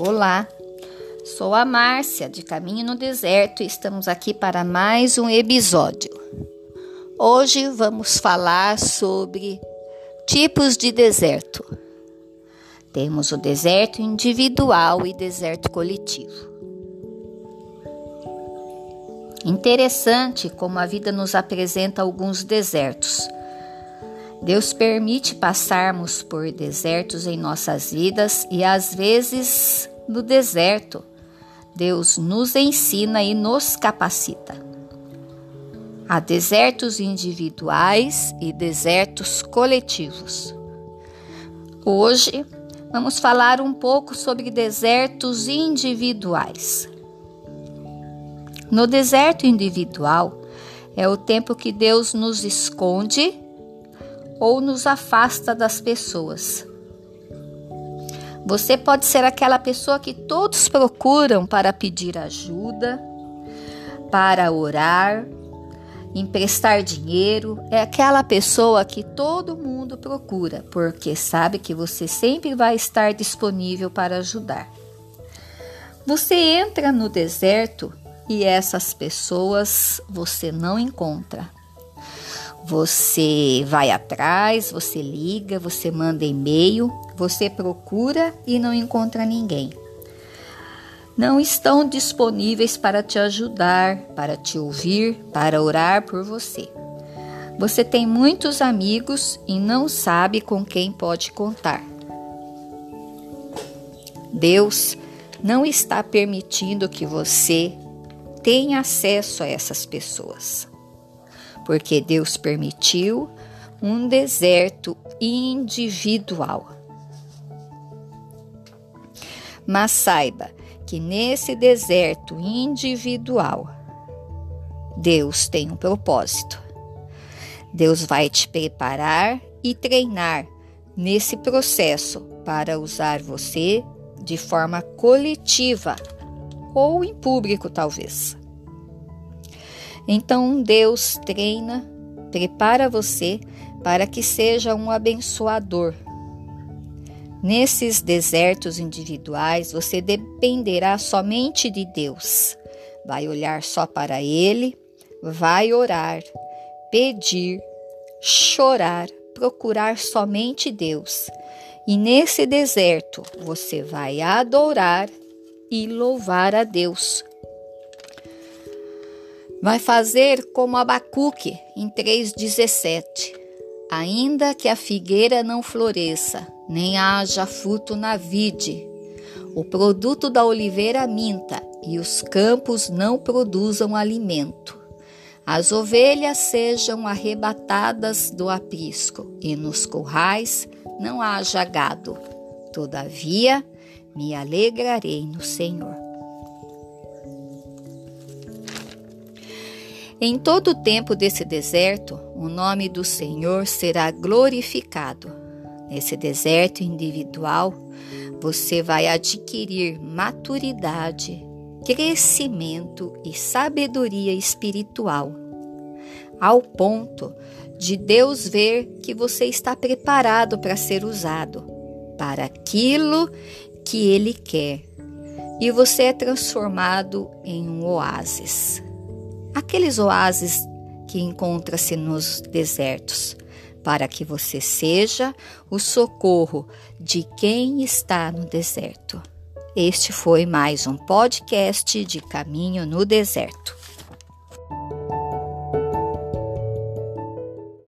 Olá, sou a Márcia de Caminho no Deserto e estamos aqui para mais um episódio. Hoje vamos falar sobre tipos de deserto. Temos o deserto individual e deserto coletivo. Interessante como a vida nos apresenta alguns desertos Deus permite passarmos por desertos em nossas vidas e às vezes no deserto, Deus nos ensina e nos capacita. Há desertos individuais e desertos coletivos. Hoje vamos falar um pouco sobre desertos individuais. No deserto individual é o tempo que Deus nos esconde ou nos afasta das pessoas. Você pode ser aquela pessoa que todos procuram para pedir ajuda, para orar, emprestar dinheiro. É aquela pessoa que todo mundo procura, porque sabe que você sempre vai estar disponível para ajudar. Você entra no deserto e essas pessoas você não encontra. Você vai atrás, você liga, você manda e-mail, você procura e não encontra ninguém. Não estão disponíveis para te ajudar, para te ouvir, para orar por você. Você tem muitos amigos e não sabe com quem pode contar. Deus não está permitindo que você tenha acesso a essas pessoas porque Deus permitiu um deserto individual. Mas saiba que nesse deserto individual, Deus tem um propósito. Deus vai te preparar e treinar nesse processo para usar você de forma coletiva ou em público, talvez. Então Deus treina, prepara você para que seja um abençoador. Nesses desertos individuais, você dependerá somente de Deus. Vai olhar só para Ele, vai orar, pedir, chorar, procurar somente Deus. E nesse deserto, você vai adorar e louvar a Deus Vai fazer como Abacuque em 3,17. Ainda que a figueira não floresça, nem haja fruto na vide, o produto da oliveira minta e os campos não produzam alimento. As ovelhas sejam arrebatadas do aprisco, e nos currais não haja gado. Todavia, me alegrarei no Senhor. Em todo o tempo desse deserto, o nome do Senhor será glorificado. Nesse deserto individual, você vai adquirir maturidade, crescimento e sabedoria espiritual, ao ponto de Deus ver que você está preparado para ser usado para aquilo que Ele quer, e você é transformado em um oásis aqueles oásis que encontra-se nos desertos, para que você seja o socorro de quem está no deserto. Este foi mais um podcast de Caminho no Deserto.